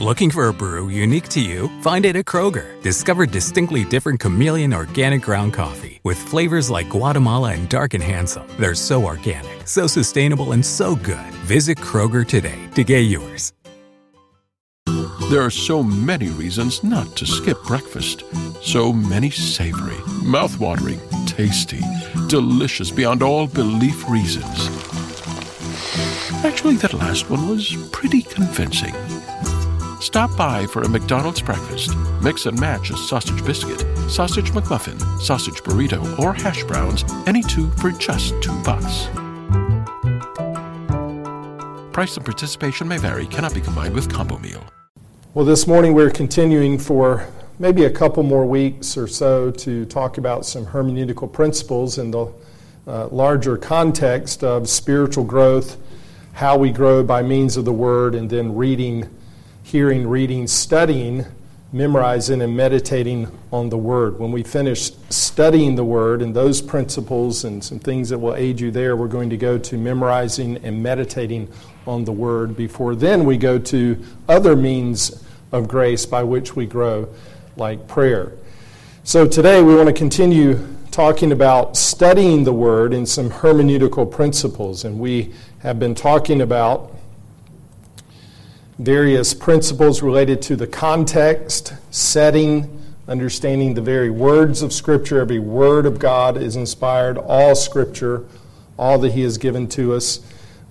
Looking for a brew unique to you? Find it at Kroger. Discover distinctly different chameleon organic ground coffee with flavors like Guatemala and Dark and Handsome. They're so organic, so sustainable, and so good. Visit Kroger today to get yours. There are so many reasons not to skip breakfast. So many savory, mouthwatering, tasty, delicious beyond all belief reasons. Actually, that last one was pretty convincing. Stop by for a McDonald's breakfast. Mix and match a sausage biscuit, sausage McMuffin, sausage burrito, or hash browns, any two for just two bucks. Price and participation may vary, cannot be combined with combo meal. Well, this morning we're continuing for maybe a couple more weeks or so to talk about some hermeneutical principles in the uh, larger context of spiritual growth, how we grow by means of the Word, and then reading hearing, reading, studying, memorizing, and meditating on the Word. When we finish studying the Word and those principles and some things that will aid you there, we're going to go to memorizing and meditating on the Word. Before then, we go to other means of grace by which we grow, like prayer. So today, we want to continue talking about studying the Word and some hermeneutical principles. And we have been talking about various principles related to the context, setting, understanding the very words of Scripture. Every word of God is inspired, all Scripture, all that He has given to us.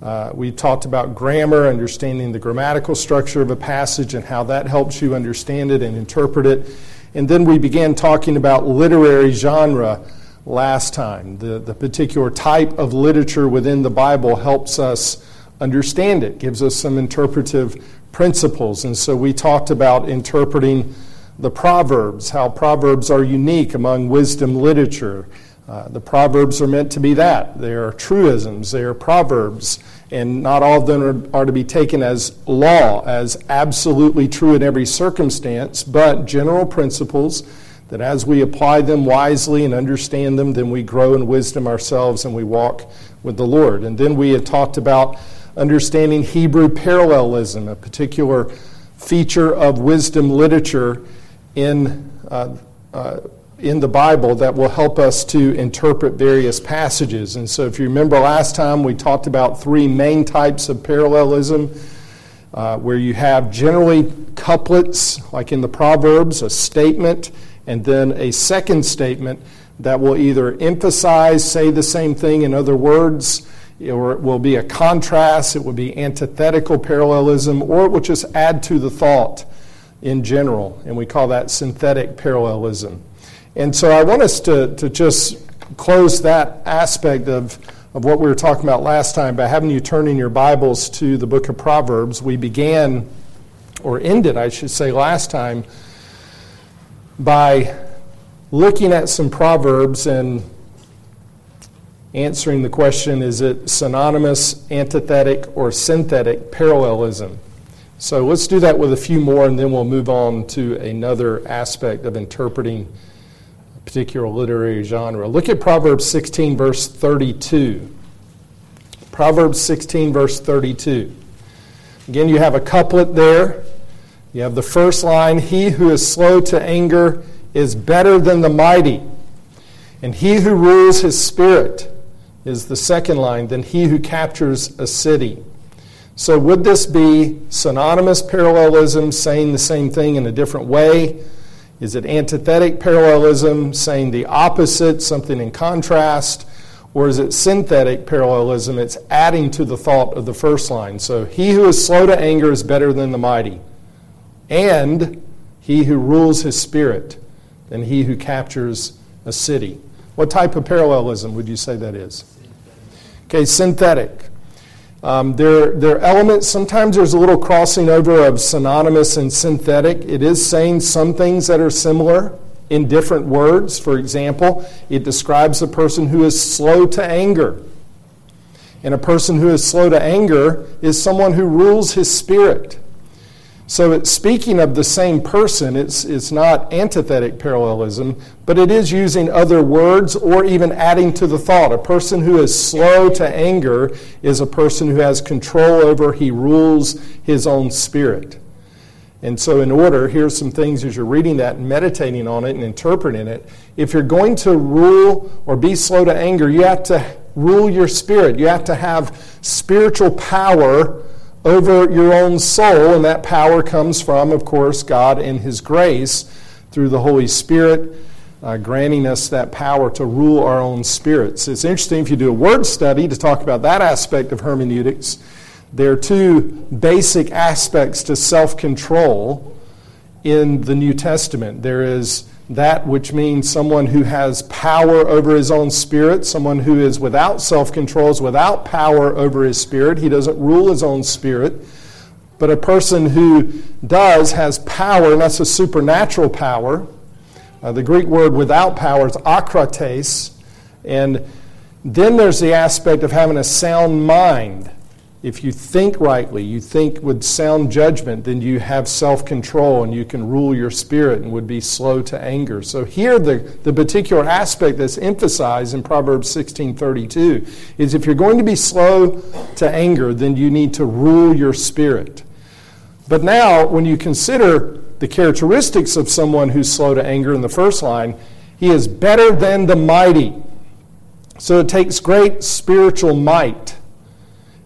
Uh, we talked about grammar, understanding the grammatical structure of a passage and how that helps you understand it and interpret it. And then we began talking about literary genre last time. The, the particular type of literature within the Bible helps us understand it, gives us some interpretive principles. And so we talked about interpreting the Proverbs, how Proverbs are unique among wisdom literature. Uh, the Proverbs are meant to be that. They are truisms, they are Proverbs, and not all of them are, are to be taken as law, as absolutely true in every circumstance, but general principles that as we apply them wisely and understand them, then we grow in wisdom ourselves and we walk with the Lord. And then we had talked about understanding Hebrew parallelism, a particular feature of wisdom literature in, uh, uh, in the Bible that will help us to interpret various passages. And so, if you remember last time, we talked about three main types of parallelism. Uh, where you have generally couplets, like in the Proverbs, a statement, and then a second statement that will either emphasize, say the same thing in other words, or it will be a contrast, it will be antithetical parallelism, or it will just add to the thought in general, and we call that synthetic parallelism. And so I want us to, to just close that aspect of, of what we were talking about last time by having you turn in your Bibles to the book of Proverbs. We began, or ended, I should say, last time by looking at some Proverbs and answering the question is it synonymous, antithetic, or synthetic parallelism? So let's do that with a few more and then we'll move on to another aspect of interpreting a particular literary genre. Look at Proverbs 16, verse 32. Proverbs 16, verse 32. Again, you have a couplet there. You have the first line He who is slow to anger is better than the mighty, and he who rules his spirit is the second line, than he who captures a city. So, would this be synonymous parallelism, saying the same thing in a different way? Is it antithetic parallelism, saying the opposite, something in contrast? Or is it synthetic parallelism? It's adding to the thought of the first line. So, he who is slow to anger is better than the mighty, and he who rules his spirit than he who captures a city. What type of parallelism would you say that is? Okay, synthetic. Um, there, there are elements, sometimes there's a little crossing over of synonymous and synthetic. It is saying some things that are similar in different words. For example, it describes a person who is slow to anger. And a person who is slow to anger is someone who rules his spirit. So, it's speaking of the same person, it's, it's not antithetic parallelism, but it is using other words or even adding to the thought. A person who is slow to anger is a person who has control over, he rules his own spirit. And so, in order, here's some things as you're reading that and meditating on it and interpreting it. If you're going to rule or be slow to anger, you have to rule your spirit. You have to have spiritual power over your own soul, and that power comes from, of course, God and His grace through the Holy Spirit. Uh, granting us that power to rule our own spirits. It's interesting if you do a word study to talk about that aspect of hermeneutics there are two basic aspects to self control in the New Testament. There is that which means someone who has power over his own spirit, someone who is without self control, without power over his spirit. He doesn't rule his own spirit. But a person who does has power, and that's a supernatural power. Uh, the Greek word without power is akrates. And then there's the aspect of having a sound mind. If you think rightly, you think with sound judgment, then you have self control and you can rule your spirit and would be slow to anger. So, here, the, the particular aspect that's emphasized in Proverbs 16:32 is if you're going to be slow to anger, then you need to rule your spirit. But now, when you consider the characteristics of someone who's slow to anger in the first line, he is better than the mighty. So, it takes great spiritual might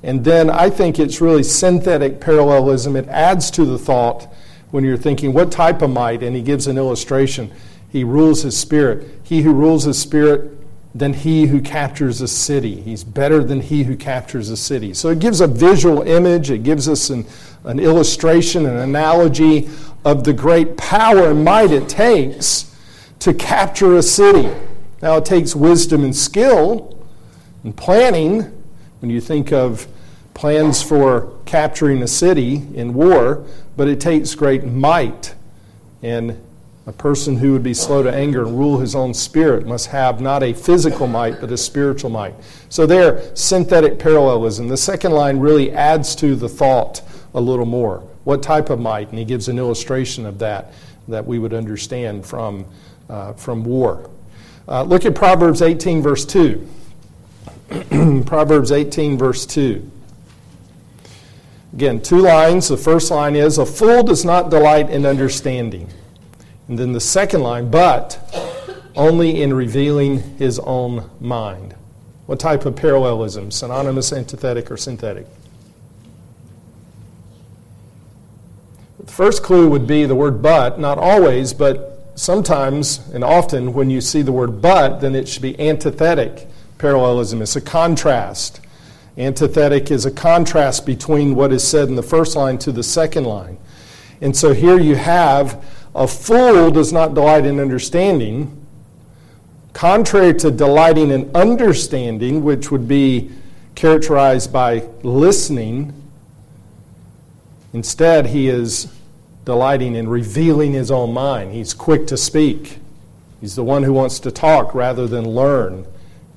and then I think it's really synthetic parallelism. It adds to the thought when you're thinking, what type of might? And he gives an illustration. He rules his spirit. He who rules his spirit than he who captures a city. He's better than he who captures a city. So it gives a visual image, it gives us an, an illustration, an analogy of the great power and might it takes to capture a city. Now, it takes wisdom and skill and planning when you think of plans for capturing a city in war, but it takes great might. And a person who would be slow to anger and rule his own spirit must have not a physical might, but a spiritual might. So, there, synthetic parallelism. The second line really adds to the thought a little more. What type of might? And he gives an illustration of that that we would understand from, uh, from war. Uh, look at Proverbs 18, verse 2. Proverbs 18, verse 2. Again, two lines. The first line is A fool does not delight in understanding. And then the second line, but only in revealing his own mind. What type of parallelism? Synonymous, antithetic, or synthetic? The first clue would be the word but, not always, but sometimes and often when you see the word but, then it should be antithetic parallelism. It's a contrast. Antithetic is a contrast between what is said in the first line to the second line. And so here you have a fool does not delight in understanding, contrary to delighting in understanding, which would be characterized by listening. Instead, he is delighting in revealing his own mind. He's quick to speak. He's the one who wants to talk rather than learn.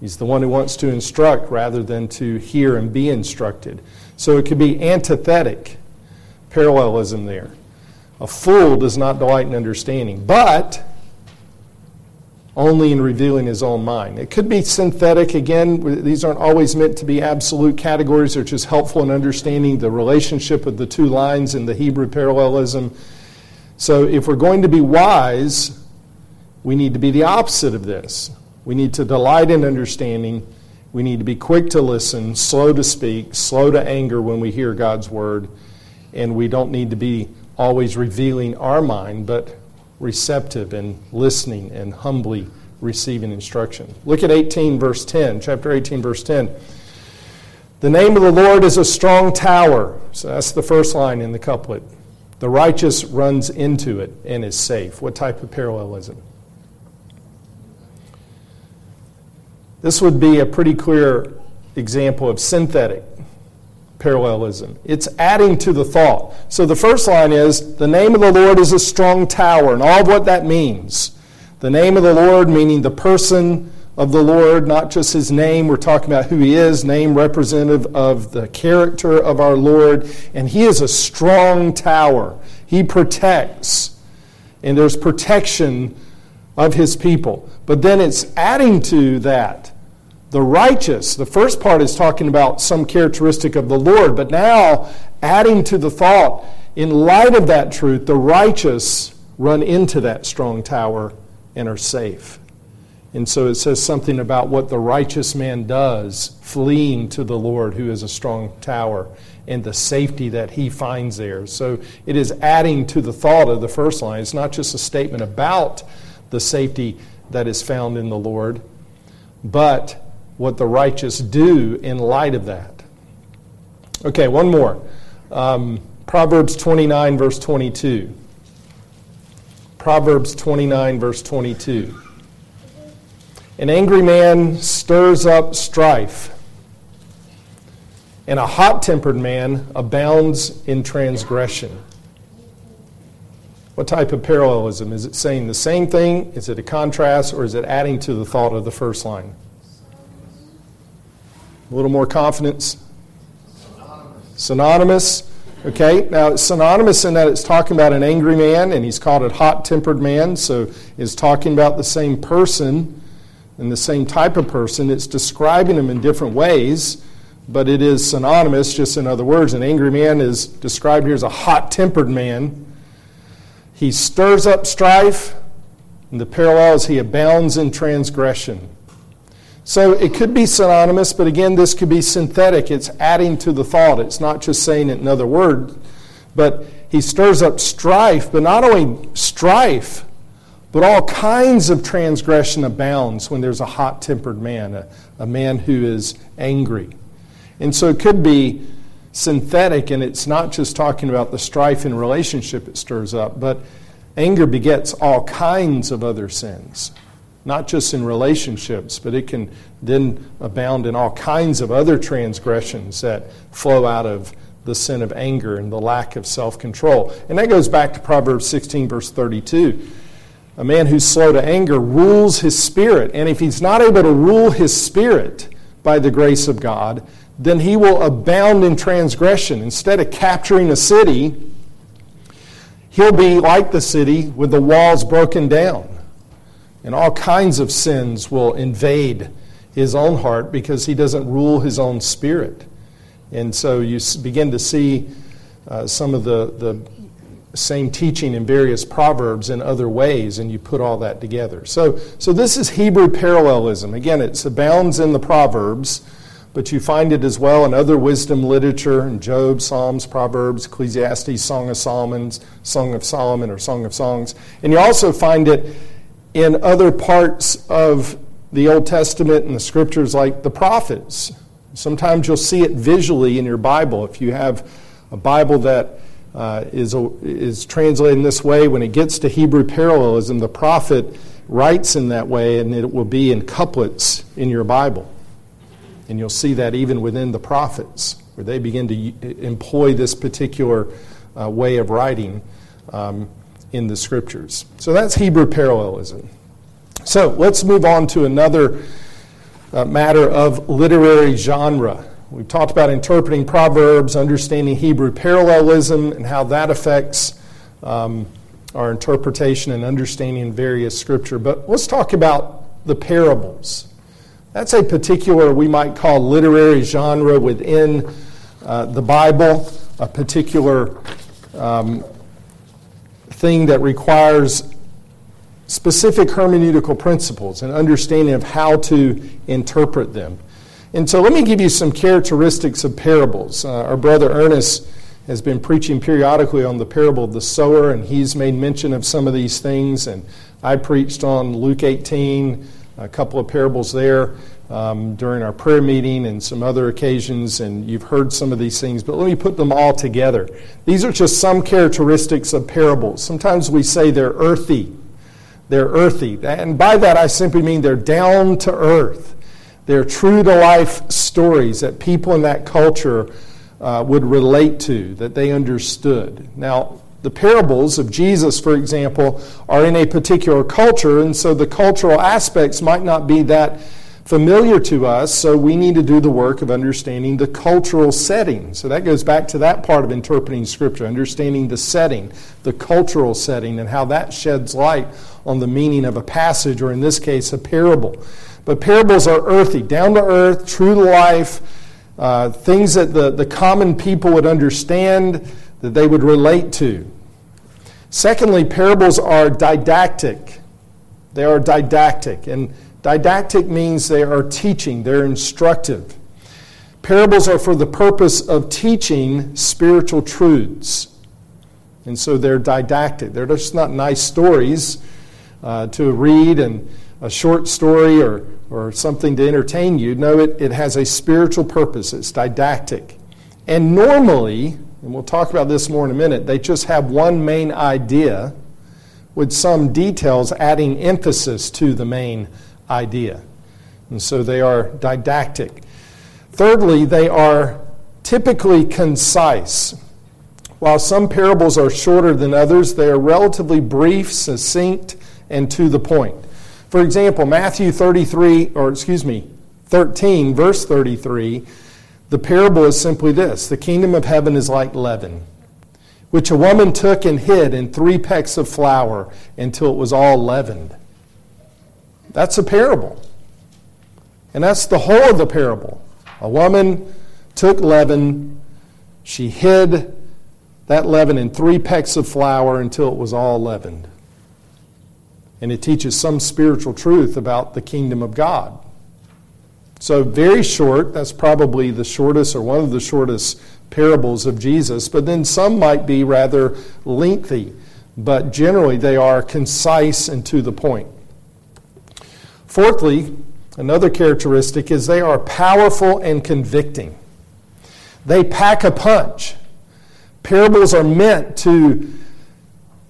He's the one who wants to instruct rather than to hear and be instructed. So it could be antithetic parallelism there. A fool does not delight in understanding, but only in revealing his own mind. It could be synthetic. Again, these aren't always meant to be absolute categories. They're just helpful in understanding the relationship of the two lines in the Hebrew parallelism. So if we're going to be wise, we need to be the opposite of this. We need to delight in understanding. We need to be quick to listen, slow to speak, slow to anger when we hear God's word. And we don't need to be always revealing our mind, but receptive and listening and humbly receiving instruction. Look at 18, verse 10, chapter 18, verse 10. The name of the Lord is a strong tower. So that's the first line in the couplet. The righteous runs into it and is safe. What type of parallelism? This would be a pretty clear example of synthetic parallelism. It's adding to the thought. So the first line is the name of the Lord is a strong tower, and all of what that means. The name of the Lord, meaning the person of the Lord, not just his name. We're talking about who he is, name representative of the character of our Lord. And he is a strong tower. He protects. And there's protection of his people. But then it's adding to that the righteous. The first part is talking about some characteristic of the Lord, but now adding to the thought, in light of that truth, the righteous run into that strong tower and are safe. And so it says something about what the righteous man does, fleeing to the Lord, who is a strong tower, and the safety that he finds there. So it is adding to the thought of the first line. It's not just a statement about the safety that is found in the Lord, but what the righteous do in light of that. Okay, one more. Um, Proverbs 29, verse 22. Proverbs 29, verse 22. An angry man stirs up strife, and a hot tempered man abounds in transgression. What type of parallelism? Is it saying the same thing? Is it a contrast, or is it adding to the thought of the first line? A little more confidence? Synonymous. synonymous. Okay, now it's synonymous in that it's talking about an angry man, and he's called a hot tempered man, so it's talking about the same person and the same type of person. It's describing them in different ways, but it is synonymous, just in other words. An angry man is described here as a hot tempered man. He stirs up strife, and the parallel is he abounds in transgression. So it could be synonymous, but again, this could be synthetic. It's adding to the thought. It's not just saying it in other words, but he stirs up strife, but not only strife, but all kinds of transgression abounds when there's a hot tempered man, a, a man who is angry. And so it could be synthetic, and it's not just talking about the strife in relationship it stirs up, but anger begets all kinds of other sins not just in relationships, but it can then abound in all kinds of other transgressions that flow out of the sin of anger and the lack of self control. And that goes back to Proverbs 16, verse 32. A man who's slow to anger rules his spirit. And if he's not able to rule his spirit by the grace of God, then he will abound in transgression. Instead of capturing a city, he'll be like the city with the walls broken down and all kinds of sins will invade his own heart because he doesn't rule his own spirit. And so you begin to see uh, some of the, the same teaching in various proverbs in other ways, and you put all that together. So, so this is Hebrew parallelism. Again, it abounds in the proverbs, but you find it as well in other wisdom literature in Job, Psalms, Proverbs, Ecclesiastes, Song of Solomon, Song of Solomon, or Song of Songs. And you also find it in other parts of the Old Testament and the scriptures, like the prophets. Sometimes you'll see it visually in your Bible. If you have a Bible that uh, is is translated in this way, when it gets to Hebrew parallelism, the prophet writes in that way, and it will be in couplets in your Bible. And you'll see that even within the prophets, where they begin to employ this particular uh, way of writing. Um, in the scriptures. So that's Hebrew parallelism. So let's move on to another uh, matter of literary genre. We've talked about interpreting Proverbs, understanding Hebrew parallelism, and how that affects um, our interpretation and understanding various scripture. But let's talk about the parables. That's a particular, we might call literary genre within uh, the Bible, a particular um, thing that requires specific hermeneutical principles and understanding of how to interpret them. And so let me give you some characteristics of parables. Uh, our brother Ernest has been preaching periodically on the parable of the sower, and he's made mention of some of these things. And I preached on Luke 18, a couple of parables there um, during our prayer meeting and some other occasions, and you've heard some of these things, but let me put them all together. These are just some characteristics of parables. Sometimes we say they're earthy. They're earthy. And by that, I simply mean they're down to earth. They're true to life stories that people in that culture uh, would relate to, that they understood. Now, the parables of Jesus, for example, are in a particular culture, and so the cultural aspects might not be that familiar to us, so we need to do the work of understanding the cultural setting. So that goes back to that part of interpreting Scripture, understanding the setting, the cultural setting, and how that sheds light on the meaning of a passage, or in this case, a parable. But parables are earthy, down to earth, true to life, uh, things that the, the common people would understand, that they would relate to. Secondly, parables are didactic. They are didactic. And didactic means they are teaching, they're instructive. Parables are for the purpose of teaching spiritual truths. And so they're didactic. They're just not nice stories uh, to read and a short story or, or something to entertain you. No, it, it has a spiritual purpose, it's didactic. And normally, and we'll talk about this more in a minute, they just have one main idea with some details adding emphasis to the main idea. And so they are didactic. Thirdly, they are typically concise. While some parables are shorter than others, they are relatively brief, succinct, and to the point. For example, Matthew 33, or excuse me, 13, verse 33, the parable is simply this The kingdom of heaven is like leaven, which a woman took and hid in three pecks of flour until it was all leavened. That's a parable. And that's the whole of the parable. A woman took leaven, she hid that leaven in three pecks of flour until it was all leavened. And it teaches some spiritual truth about the kingdom of God. So, very short, that's probably the shortest or one of the shortest parables of Jesus, but then some might be rather lengthy, but generally they are concise and to the point. Fourthly, another characteristic is they are powerful and convicting. They pack a punch. Parables are meant to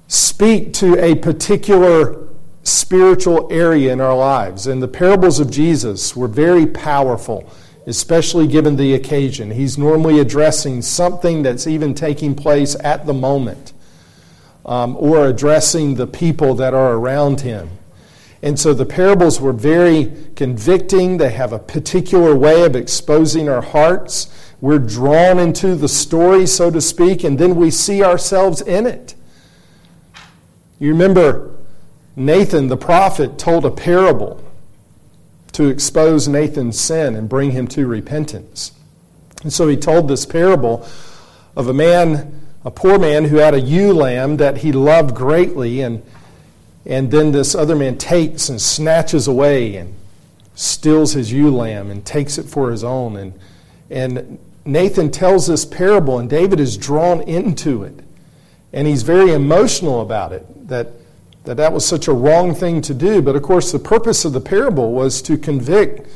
speak to a particular spiritual area in our lives. And the parables of Jesus were very powerful, especially given the occasion. He's normally addressing something that's even taking place at the moment um, or addressing the people that are around him. And so the parables were very convicting. They have a particular way of exposing our hearts. We're drawn into the story, so to speak, and then we see ourselves in it. You remember Nathan the prophet told a parable to expose Nathan's sin and bring him to repentance. And so he told this parable of a man, a poor man who had a ewe lamb that he loved greatly, and, and then this other man takes and snatches away and steals his ewe lamb and takes it for his own. And, and Nathan tells this parable, and David is drawn into it. And he's very emotional about it that, that that was such a wrong thing to do. But of course, the purpose of the parable was to convict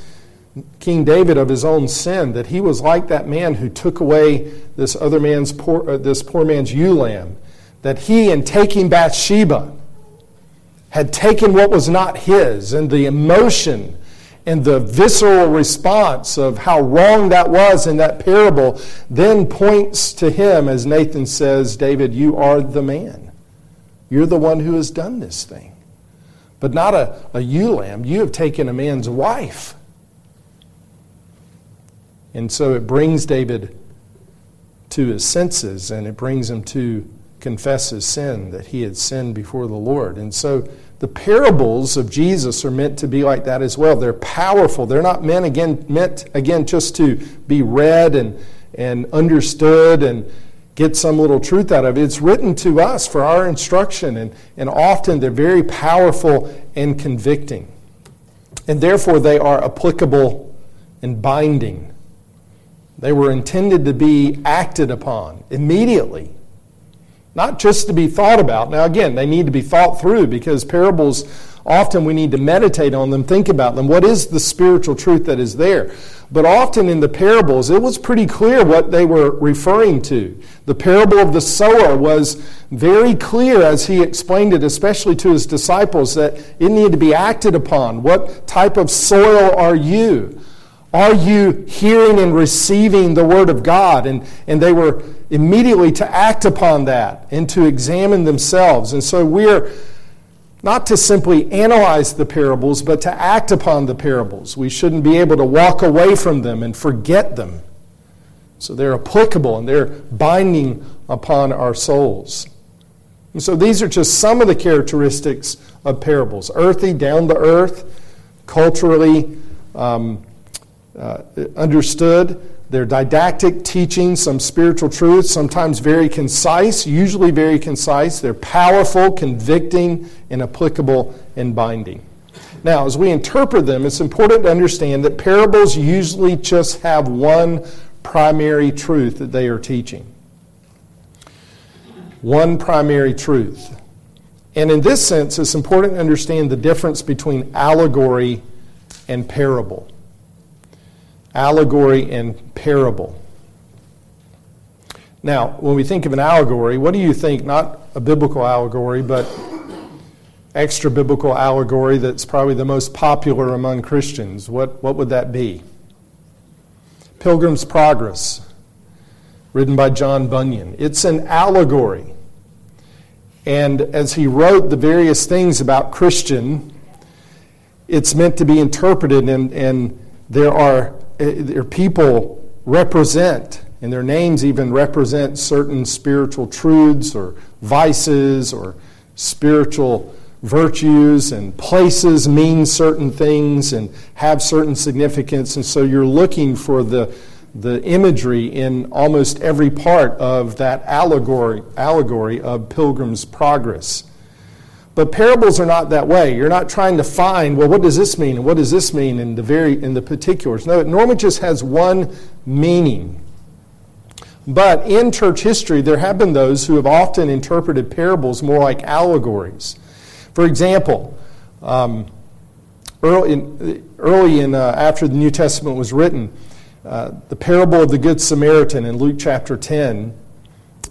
King David of his own sin, that he was like that man who took away this other man's poor, uh, this poor man's ewe lamb, that he, in taking Bathsheba, had taken what was not his, and the emotion and the visceral response of how wrong that was in that parable then points to him, as Nathan says, David, you are the man. You're the one who has done this thing. But not a, a ewe lamb. You have taken a man's wife. And so it brings David to his senses and it brings him to confess his sin, that he had sinned before the Lord. And so the parables of Jesus are meant to be like that as well. They're powerful. They're not meant again meant again just to be read and and understood and get some little truth out of it. It's written to us for our instruction, and, and often they're very powerful and convicting. And therefore, they are applicable and binding. They were intended to be acted upon immediately not just to be thought about. Now, again, they need to be thought through because parables, often we need to meditate on them, think about them. What is the spiritual truth that is there? But often in the parables, it was pretty clear what they were referring to. The parable of the sower was very clear as he explained it, especially to his disciples, that it needed to be acted upon. What type of soil are you? Are you hearing and receiving the Word of God? And, and they were immediately to act upon that and to examine themselves. And so we're not to simply analyze the parables, but to act upon the parables. We shouldn't be able to walk away from them and forget them. So they're applicable and they're binding upon our souls. And so these are just some of the characteristics of parables earthy, down to earth, culturally um, uh, understood, they're didactic teaching some spiritual truths, sometimes very concise, usually very concise. They're powerful, convicting, and applicable and binding. Now, as we interpret them, it's important to understand that parables usually just have one primary truth that they are teaching. One primary truth. And in this sense, it's important to understand the difference between allegory and parable. Allegory and parable. Now, when we think of an allegory, what do you think? Not a biblical allegory, but extra biblical allegory that's probably the most popular among Christians. What, what would that be? Pilgrim's Progress, written by John Bunyan. It's an allegory. And as he wrote the various things about Christian, it's meant to be interpreted, and, and there, are, Uh, there are people represent, and their names even represent certain spiritual truths or vices or spiritual virtues and places mean certain things and have certain significance. And so you're looking for the, the imagery in almost every part of that allegory, allegory of Pilgrim's Progress. But parables are not that way. You're not trying to find, well, what does this mean and what does this mean in the very in the particulars. No, it normally just has one meaning. But in church history, there have been those who have often interpreted parables more like allegories. For example, um, early in, early in uh, after the New Testament was written, uh, the parable of the Good Samaritan in Luke chapter 10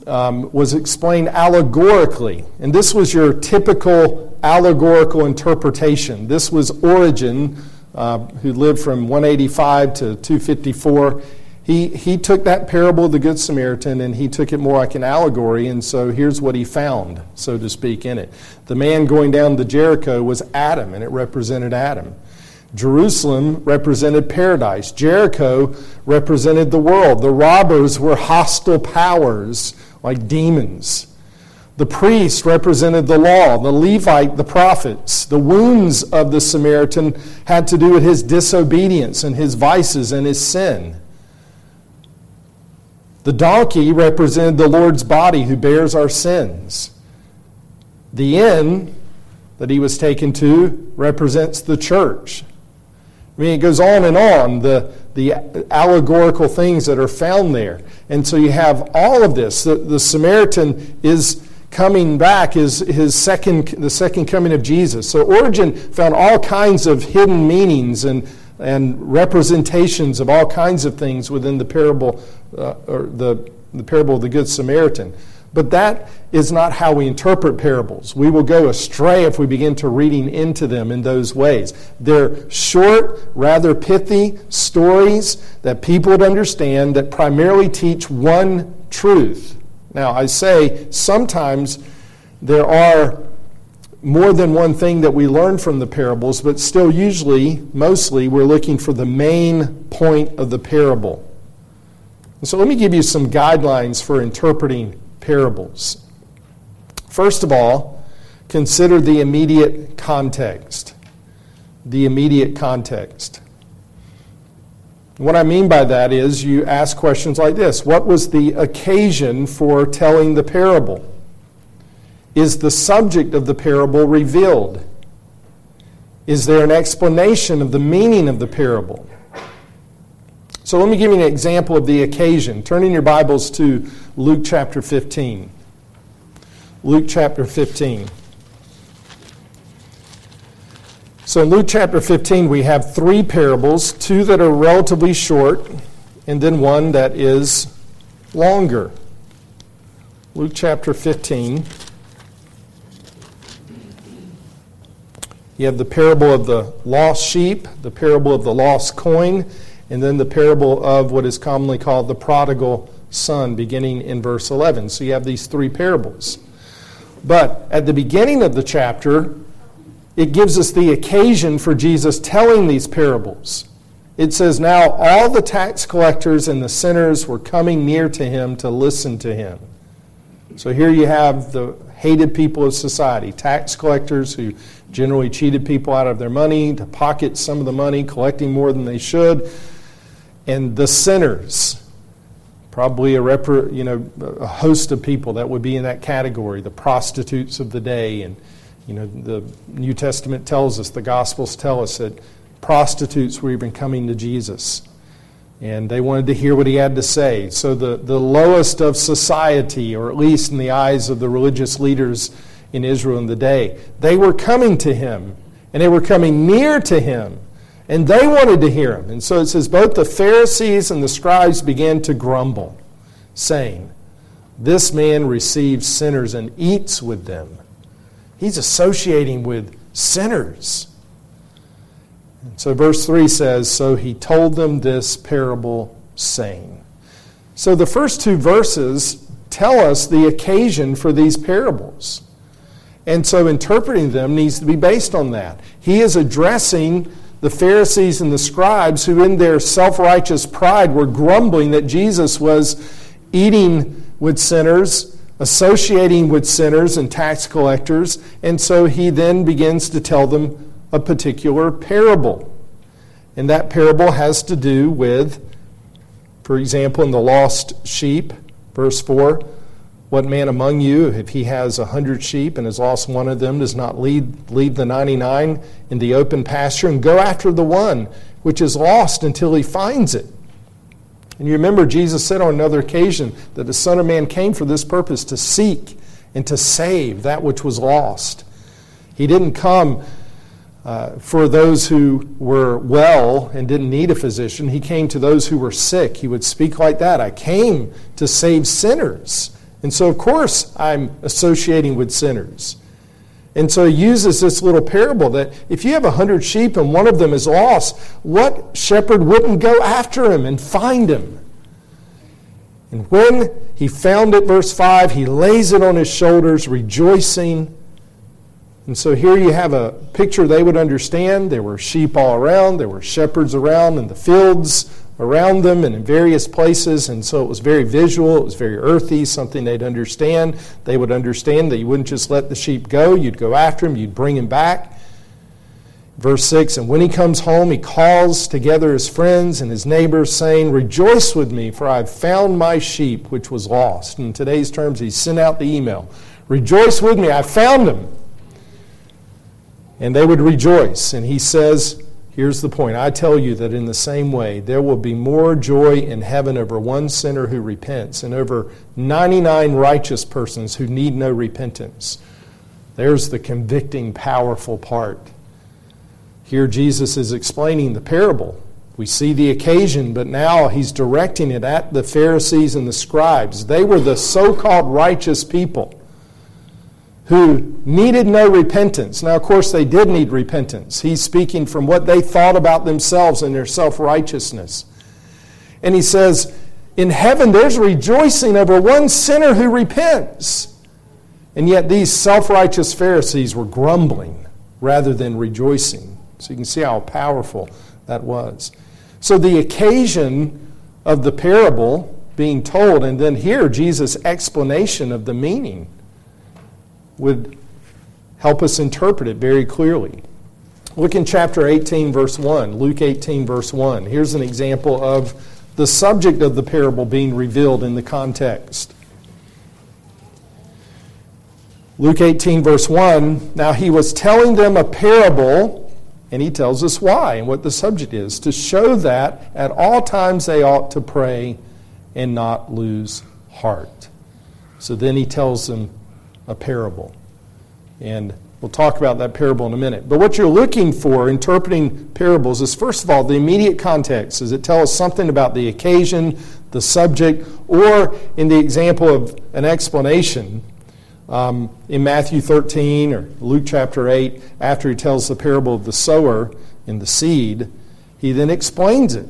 um, was explained allegorically. And this was your typical allegorical interpretation. This was Origen, uh, who lived from 185 to 254 he, he took that parable of the Good Samaritan and he took it more like an allegory, and so here's what he found, so to speak, in it. The man going down to Jericho was Adam, and it represented Adam. Jerusalem represented paradise. Jericho represented the world. The robbers were hostile powers like demons. The priest represented the law, the Levite, the prophets. The wounds of the Samaritan had to do with his disobedience and his vices and his sin. The donkey represented the Lord's body who bears our sins. The inn that he was taken to represents the church. I mean, it goes on and on, the, the allegorical things that are found there. And so you have all of this. The, the Samaritan is coming back, is his second, the second coming of Jesus. So Origen found all kinds of hidden meanings and and representations of all kinds of things within the parable uh, or the, the parable of the good samaritan but that is not how we interpret parables. We will go astray if we begin to reading into them in those ways. They're short rather pithy stories that people would understand that primarily teach one truth. Now i say sometimes there are more than one thing that we learn from the parables, but still, usually, mostly, we're looking for the main point of the parable. so, let me give you some guidelines for interpreting parables. First of all, consider the immediate context. The immediate context. What I mean by that is you ask questions like this What was the occasion for telling the parable? Is the subject of the parable revealed? Is there an explanation of the meaning of the parable? So let me give you an example of the occasion. Turn in your Bibles to Luke chapter 15. Luke chapter 15. So in Luke chapter 15, we have three parables two that are relatively short, and then one that is longer. Luke chapter 15. You have the parable of the lost sheep, the parable of the lost coin, and then the parable of what is commonly called the prodigal son, beginning in verse 11. So you have these three parables. But at the beginning of the chapter, it gives us the occasion for Jesus telling these parables. It says, Now all the tax collectors and the sinners were coming near to him to listen to him. So here you have the hated people of society, tax collectors who generally cheated people out of their money to pocket some of the money, collecting more than they should. And the sinners. Probably a, you know, a host of people that would be in that category, the prostitutes of the day. And, you know, the New Testament tells us, the Gospels tell us that prostitutes were even coming to Jesus. And they wanted to hear what he had to say. So the, the lowest of society, or at least in the eyes of the religious leaders in Israel in the day, they were coming to him, and they were coming near to him, and they wanted to hear him. And so it says, both the Pharisees and the scribes began to grumble, saying, This man receives sinners and eats with them. He's associating with sinners. So, verse 3 says, So he told them this parable, saying. So, the first two verses tell us the occasion for these parables. And so, interpreting them needs to be based on that. He is addressing the Pharisees and the scribes who, in their self righteous pride, were grumbling that Jesus was eating with sinners, associating with sinners and tax collectors. And so, he then begins to tell them a particular parable. And that parable has to do with, for example, in the lost sheep, verse 4 What man among you, if he has a hundred sheep and has lost one of them, does not lead, leave the 99 in the open pasture and go after the one which is lost until he finds it? And you remember Jesus said on another occasion that the Son of Man came for this purpose to seek and to save that which was lost. He didn't come uh, for those who were well and didn't need a physician. He came to those who were sick. He would speak like that I came to save sinners. And so, of course, I'm associating with sinners. And so he uses this little parable that if you have a hundred sheep and one of them is lost, what shepherd wouldn't go after him and find him? And when he found it, verse 5, he lays it on his shoulders, rejoicing and so here you have a picture they would understand. There were sheep all around, there were shepherds around in the fields around them and in various places. And so it was very visual, it was very earthy, something they'd understand. They would understand that you wouldn't just let the sheep go, you'd go after him, you'd bring him back. Verse 6 And when he comes home, he calls together his friends and his neighbors, saying, Rejoice with me, for I have found my sheep which was lost. In today's terms, he sent out the email Rejoice with me, I found him and they would rejoice. And he says, Here's the point. I tell you that in the same way, there will be more joy in heaven over one sinner who repents and over 99 righteous persons who need no repentance. There's the convicting, powerful part. Here, Jesus is explaining the parable. We see the occasion, but now he's directing it at the Pharisees and the scribes. They were the so called righteous people who needed no repentance. Now, of course, they did need repentance. He's speaking from what they thought about themselves and their self righteousness. And he says, In heaven, there's rejoicing over one sinner who repents. And yet, these self righteous Pharisees were grumbling rather than rejoicing. So you can see how powerful that was. So, the occasion of the parable being told, and then here, Jesus' explanation of the meaning would help us interpret it very clearly. Look in chapter 18, verse 1, Luke 18, verse 1. Here's an example of the subject of the parable being revealed in the context. Luke 18, verse 1. Now he was telling them a parable, and he tells us why and what the subject is to show that at all times they ought to pray and not lose heart. So then he tells them a parable. And we'll talk about that parable in a minute. But what you're looking for interpreting parables is, first of all, the immediate context. Does it tell us something about the occasion, the subject, or in the example of an explanation? Um, in Matthew 13 or Luke chapter 8, after he tells the parable of the sower and the seed, he then explains it.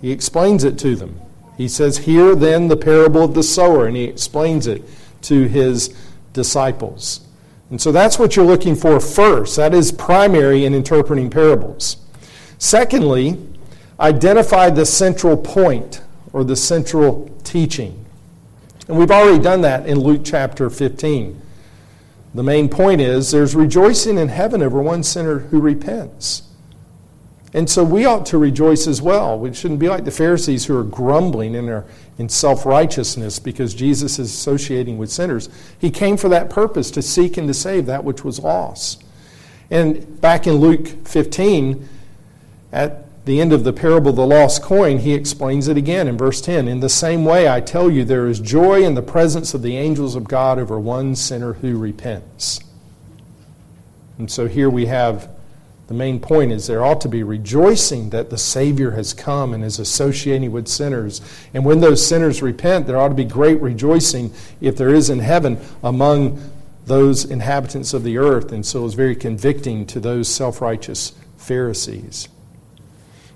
He explains it to them. He says, Hear then the parable of the sower, and he explains it to his disciples. And so that's what you're looking for first. That is primary in interpreting parables. Secondly, identify the central point or the central teaching. And we've already done that in Luke chapter 15. The main point is there's rejoicing in heaven over one sinner who repents. And so we ought to rejoice as well. We shouldn't be like the Pharisees who are grumbling in, their, in self righteousness because Jesus is associating with sinners. He came for that purpose to seek and to save that which was lost. And back in Luke 15, at the end of the parable of the lost coin, he explains it again in verse 10. In the same way, I tell you, there is joy in the presence of the angels of God over one sinner who repents. And so here we have the main point is there ought to be rejoicing that the Savior has come and is associating with sinners. And when those sinners repent, there ought to be great rejoicing if there is in heaven among those inhabitants of the earth. And so it was very convicting to those self righteous Pharisees.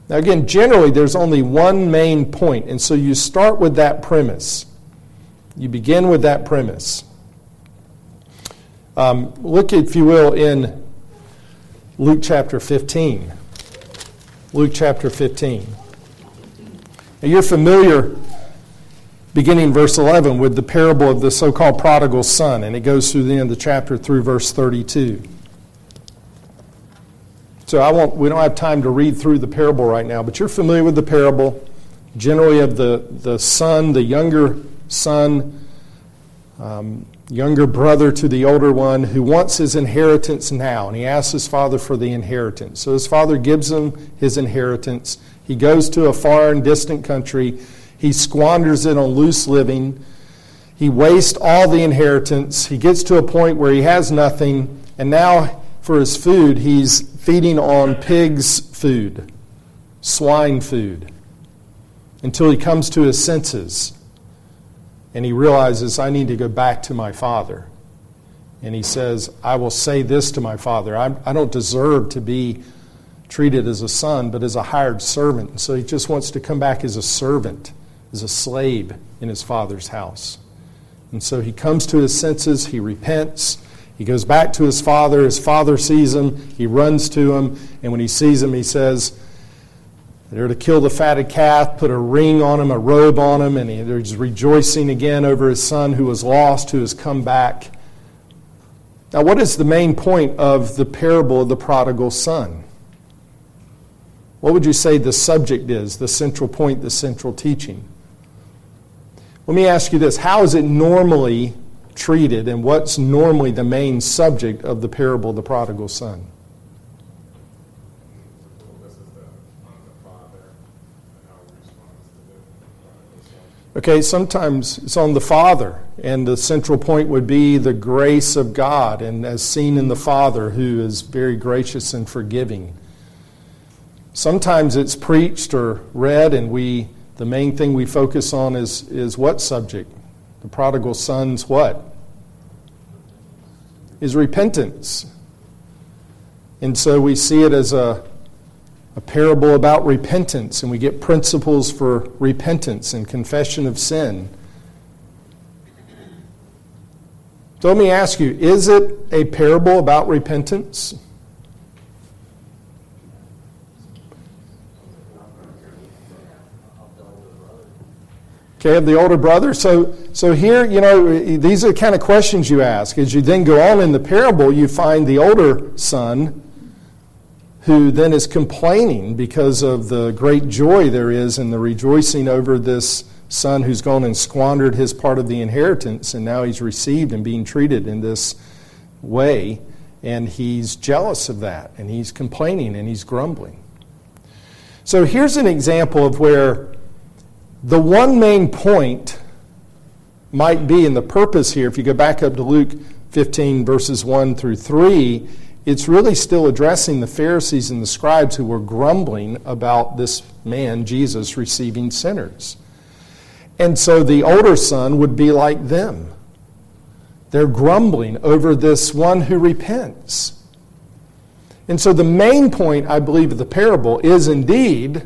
Now, again, generally, there's only one main point, and so you start with that premise. You begin with that premise. Um, look, if you will, in Luke chapter 15. Luke chapter 15. Now you're familiar, beginning verse 11, with the parable of the so called prodigal son, and it goes through the end of the chapter through verse 32. So I won't, we don't have time to read through the parable right now, but you're familiar with the parable, generally of the, the son, the younger son, um, younger brother to the older one who wants his inheritance now, and he asks his father for the inheritance. So his father gives him his inheritance. He goes to a foreign, distant country. He squanders it on loose living. He wastes all the inheritance. He gets to a point where he has nothing, and now for his food, he's feeding on pigs' food, swine food, until he comes to his senses and he realizes, I need to go back to my father. And he says, I will say this to my father I, I don't deserve to be treated as a son, but as a hired servant. So he just wants to come back as a servant, as a slave in his father's house. And so he comes to his senses, he repents, he goes back to his father. His father sees him, he runs to him, and when he sees him, he says, they're to kill the fatted calf, put a ring on him, a robe on him, and he's rejoicing again over his son who was lost, who has come back. Now, what is the main point of the parable of the prodigal son? What would you say the subject is, the central point, the central teaching? Let me ask you this How is it normally treated, and what's normally the main subject of the parable of the prodigal son? Okay, sometimes it's on the Father, and the central point would be the grace of God, and as seen in the Father, who is very gracious and forgiving. Sometimes it's preached or read, and we the main thing we focus on is, is what subject? The prodigal son's what? Is repentance. And so we see it as a a parable about repentance, and we get principles for repentance and confession of sin. So let me ask you is it a parable about repentance? Okay, of the older brother. So, so here, you know, these are the kind of questions you ask. As you then go on in the parable, you find the older son who then is complaining because of the great joy there is in the rejoicing over this son who's gone and squandered his part of the inheritance, and now he's received and being treated in this way, and he's jealous of that, and he's complaining and he's grumbling. So here's an example of where the one main point might be, and the purpose here, if you go back up to Luke 15, verses 1 through 3, it's really still addressing the Pharisees and the scribes who were grumbling about this man, Jesus, receiving sinners. And so the older son would be like them. They're grumbling over this one who repents. And so the main point, I believe, of the parable is indeed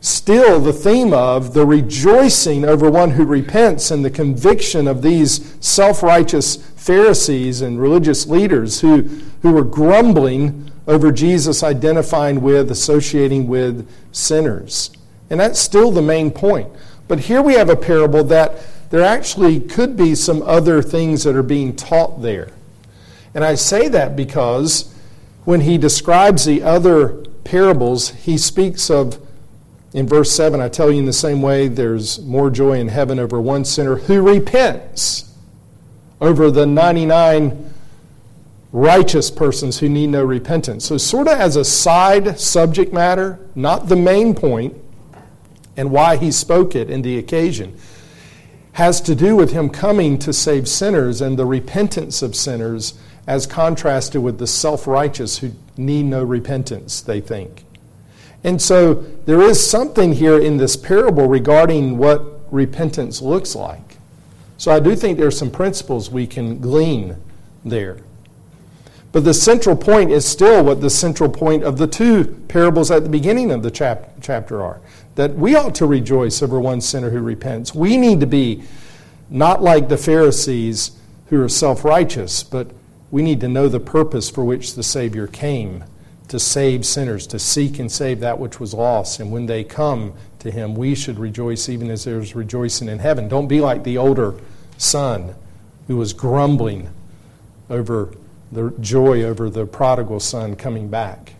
still the theme of the rejoicing over one who repents and the conviction of these self righteous Pharisees and religious leaders who, who were grumbling over Jesus identifying with, associating with sinners. And that's still the main point. But here we have a parable that there actually could be some other things that are being taught there. And I say that because when he describes the other parables, he speaks of, in verse 7, I tell you in the same way, there's more joy in heaven over one sinner who repents over the 99 righteous persons who need no repentance. So, sort of as a side subject matter, not the main point, and why he spoke it in the occasion, has to do with him coming to save sinners and the repentance of sinners as contrasted with the self righteous who need no repentance, they think. And so there is something here in this parable regarding what repentance looks like. So I do think there are some principles we can glean there. But the central point is still what the central point of the two parables at the beginning of the chap- chapter are that we ought to rejoice over one sinner who repents. We need to be not like the Pharisees who are self righteous, but we need to know the purpose for which the Savior came to save sinners, to seek and save that which was lost. And when they come to Him, we should rejoice even as there's rejoicing in heaven. Don't be like the older son who was grumbling over the joy over the prodigal son coming back.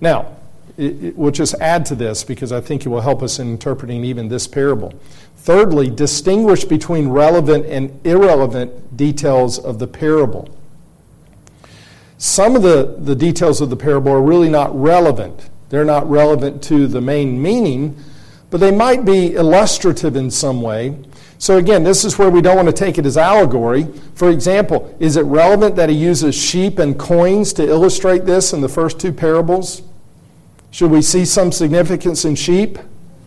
Now, it, it, we'll just add to this because I think it will help us in interpreting even this parable. Thirdly, distinguish between relevant and irrelevant details of the parable. Some of the, the details of the parable are really not relevant. They're not relevant to the main meaning, but they might be illustrative in some way. So, again, this is where we don't want to take it as allegory. For example, is it relevant that he uses sheep and coins to illustrate this in the first two parables? Should we see some significance in sheep?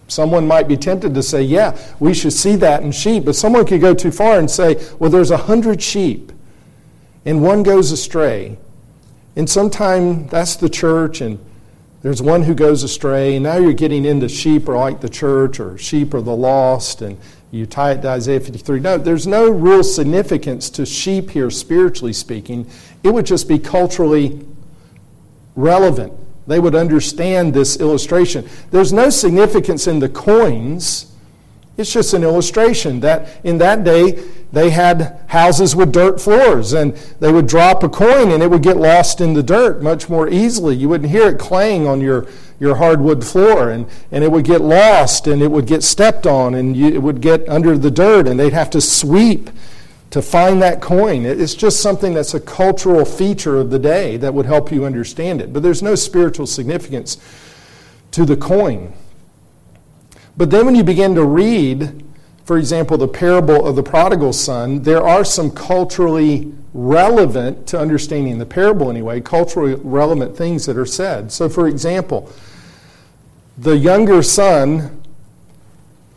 Someone might be tempted to say, yeah, we should see that in sheep. But someone could go too far and say, well, there's a hundred sheep and one goes astray. And sometime that's the church and there's one who goes astray. And now you're getting into sheep or like the church or sheep or the lost. And you tie it to Isaiah 53. No, there's no real significance to sheep here, spiritually speaking. It would just be culturally relevant. They would understand this illustration. There's no significance in the coins. It's just an illustration that in that day they had houses with dirt floors and they would drop a coin and it would get lost in the dirt much more easily. You wouldn't hear it clang on your your hardwood floor, and, and it would get lost and it would get stepped on and you, it would get under the dirt, and they'd have to sweep to find that coin. It's just something that's a cultural feature of the day that would help you understand it. But there's no spiritual significance to the coin. But then when you begin to read, for example, the parable of the prodigal son, there are some culturally relevant to understanding the parable anyway, culturally relevant things that are said. So, for example, the younger son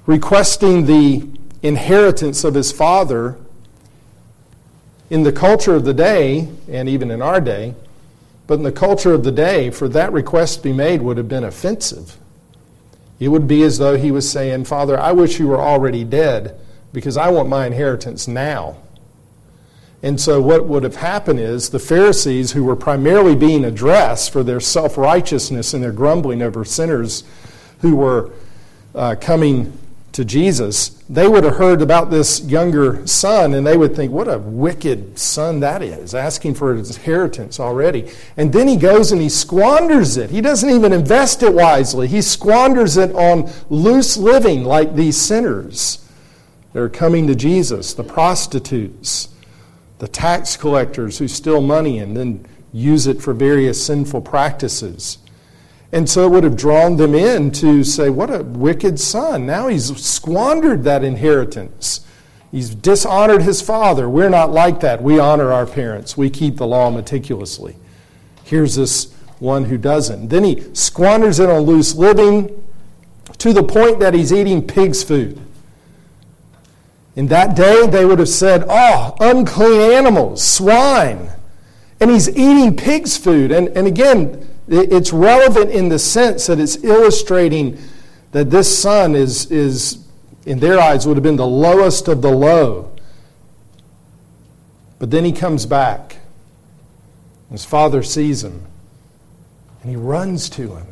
requesting the inheritance of his father in the culture of the day, and even in our day, but in the culture of the day, for that request to be made would have been offensive. It would be as though he was saying, Father, I wish you were already dead because I want my inheritance now. And so, what would have happened is the Pharisees, who were primarily being addressed for their self righteousness and their grumbling over sinners who were uh, coming to Jesus, they would have heard about this younger son and they would think, what a wicked son that is, asking for his inheritance already. And then he goes and he squanders it. He doesn't even invest it wisely, he squanders it on loose living like these sinners. They're coming to Jesus, the prostitutes the tax collectors who steal money and then use it for various sinful practices. And so it would have drawn them in to say, What a wicked son. Now he's squandered that inheritance. He's dishonored his father. We're not like that. We honor our parents, we keep the law meticulously. Here's this one who doesn't. Then he squanders it on loose living to the point that he's eating pig's food. In that day, they would have said, Oh, unclean animals, swine. And he's eating pig's food. And, and again, it's relevant in the sense that it's illustrating that this son is, is, in their eyes, would have been the lowest of the low. But then he comes back. His father sees him, and he runs to him.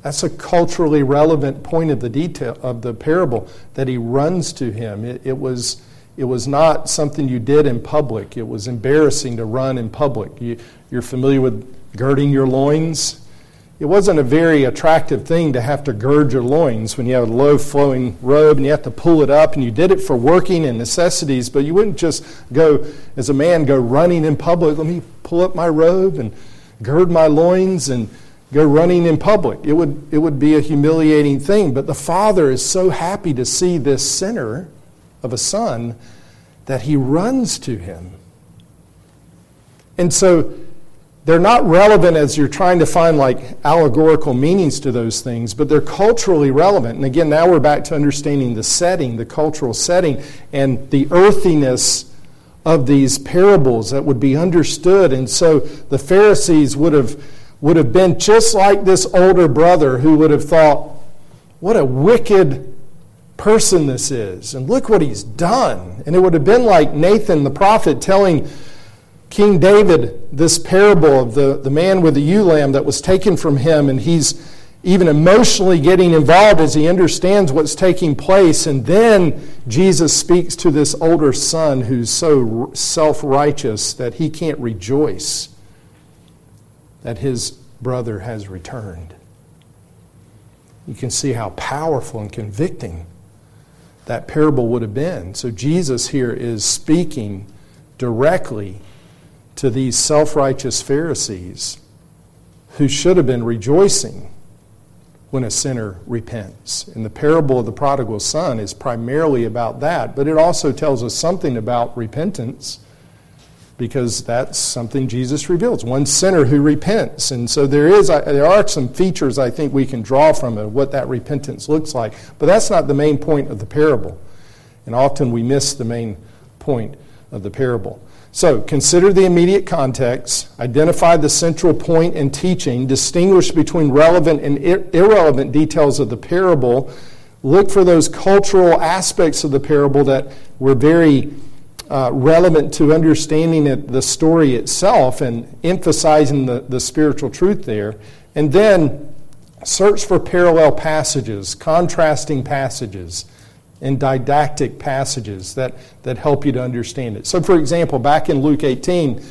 That's a culturally relevant point of the detail of the parable that he runs to him. It, it, was, it was not something you did in public. It was embarrassing to run in public. You, you're familiar with girding your loins. it wasn't a very attractive thing to have to gird your loins when you have a low flowing robe and you have to pull it up and you did it for working and necessities but you wouldn't just go as a man go running in public let me pull up my robe and gird my loins and go running in public it would it would be a humiliating thing but the father is so happy to see this sinner of a son that he runs to him and so they're not relevant as you're trying to find like allegorical meanings to those things, but they're culturally relevant. And again, now we're back to understanding the setting, the cultural setting, and the earthiness of these parables that would be understood. And so the Pharisees would have, would have been just like this older brother who would have thought, what a wicked person this is. And look what he's done. And it would have been like Nathan the prophet telling King David this parable of the, the man with the ewe lamb that was taken from him, and he's even emotionally getting involved as he understands what's taking place. And then Jesus speaks to this older son who's so self righteous that he can't rejoice that his brother has returned. You can see how powerful and convicting that parable would have been. So Jesus here is speaking directly to these self righteous Pharisees who should have been rejoicing when a sinner repents. And the parable of the prodigal son is primarily about that, but it also tells us something about repentance because that's something Jesus reveals one sinner who repents. And so there, is, uh, there are some features I think we can draw from it, what that repentance looks like, but that's not the main point of the parable. And often we miss the main point of the parable. So, consider the immediate context, identify the central point in teaching, distinguish between relevant and irrelevant details of the parable, look for those cultural aspects of the parable that were very uh, relevant to understanding it, the story itself and emphasizing the, the spiritual truth there, and then search for parallel passages, contrasting passages and didactic passages that, that help you to understand it. So, for example, back in Luke 18,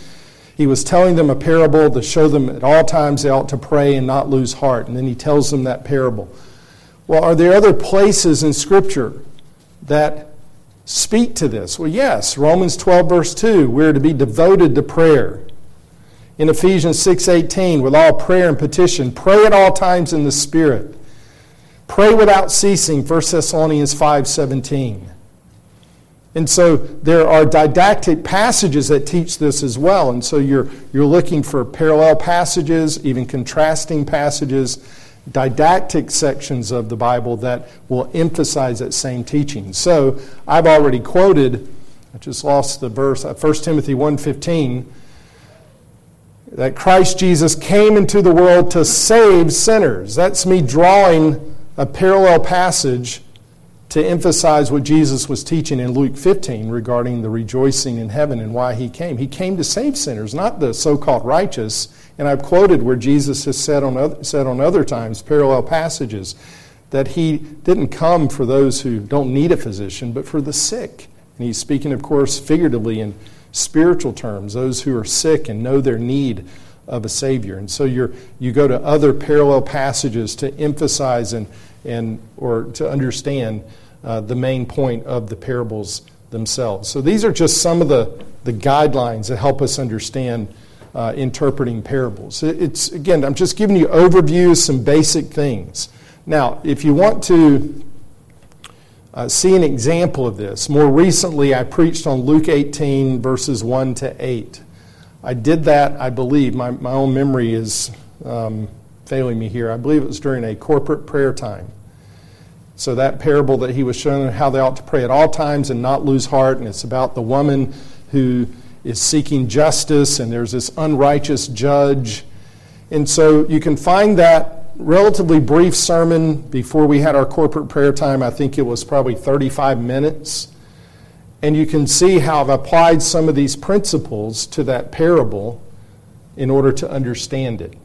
he was telling them a parable to show them at all times they ought to pray and not lose heart. And then he tells them that parable. Well, are there other places in Scripture that speak to this? Well, yes. Romans 12, verse 2, we're to be devoted to prayer. In Ephesians 6:18, with all prayer and petition, pray at all times in the Spirit Pray without ceasing, 1 Thessalonians 5:17. And so there are didactic passages that teach this as well. And so you're, you're looking for parallel passages, even contrasting passages, didactic sections of the Bible that will emphasize that same teaching. So I've already quoted, I just lost the verse, 1 uh, Timothy 1.15, that Christ Jesus came into the world to save sinners. That's me drawing a parallel passage to emphasize what Jesus was teaching in Luke 15 regarding the rejoicing in heaven and why he came. He came to save sinners, not the so called righteous. And I've quoted where Jesus has said on, other, said on other times, parallel passages, that he didn't come for those who don't need a physician, but for the sick. And he's speaking, of course, figuratively in spiritual terms, those who are sick and know their need of a Savior. And so you you go to other parallel passages to emphasize and, and or to understand uh, the main point of the parables themselves. So these are just some of the, the guidelines that help us understand uh, interpreting parables. It's again, I'm just giving you overviews, some basic things. Now, if you want to uh, see an example of this, more recently I preached on Luke 18 verses 1 to 8. I did that, I believe, my, my own memory is um, failing me here. I believe it was during a corporate prayer time. So, that parable that he was showing how they ought to pray at all times and not lose heart, and it's about the woman who is seeking justice, and there's this unrighteous judge. And so, you can find that relatively brief sermon before we had our corporate prayer time. I think it was probably 35 minutes. And you can see how I've applied some of these principles to that parable in order to understand it.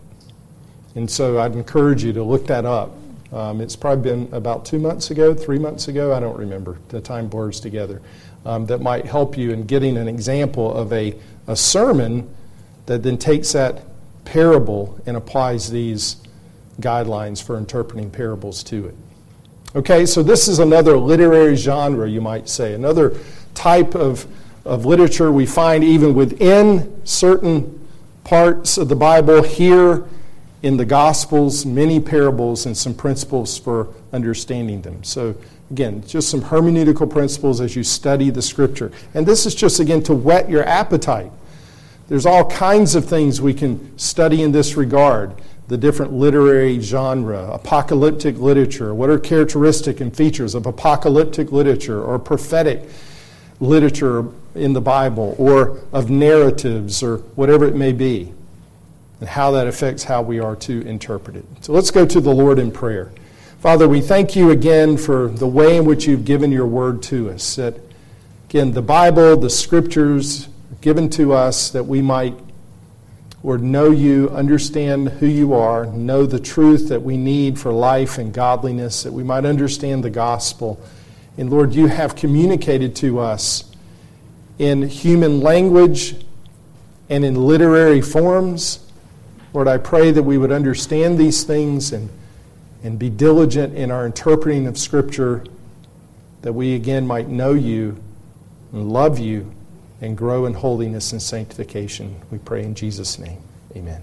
And so I'd encourage you to look that up. Um, it's probably been about two months ago, three months ago, I don't remember. The time blurs together. Um, that might help you in getting an example of a, a sermon that then takes that parable and applies these guidelines for interpreting parables to it. Okay, so this is another literary genre, you might say, another type of, of literature we find even within certain parts of the Bible here in the Gospels, many parables and some principles for understanding them. So, again, just some hermeneutical principles as you study the Scripture. And this is just, again, to whet your appetite. There's all kinds of things we can study in this regard the different literary genre, apocalyptic literature, what are characteristic and features of apocalyptic literature or prophetic literature in the Bible or of narratives or whatever it may be, and how that affects how we are to interpret it. So let's go to the Lord in prayer. Father, we thank you again for the way in which you've given your word to us. That, again, the Bible, the scriptures given to us that we might or know you, understand who you are, know the truth that we need for life and godliness, that we might understand the gospel. And Lord, you have communicated to us in human language and in literary forms. Lord, I pray that we would understand these things and, and be diligent in our interpreting of Scripture, that we again might know you and love you and grow in holiness and sanctification. We pray in Jesus' name. Amen.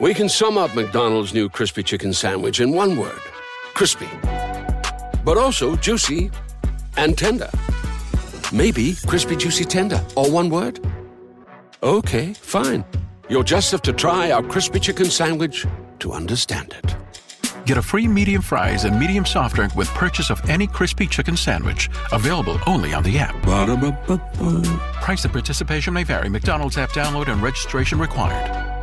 We can sum up McDonald's new crispy chicken sandwich in one word crispy. But also juicy and tender. Maybe crispy, juicy, tender, all one word? Okay, fine. You'll just have to try our crispy chicken sandwich to understand it. Get a free medium fries and medium soft drink with purchase of any crispy chicken sandwich. Available only on the app. Ba-da-ba-ba-ba. Price and participation may vary. McDonald's app download and registration required.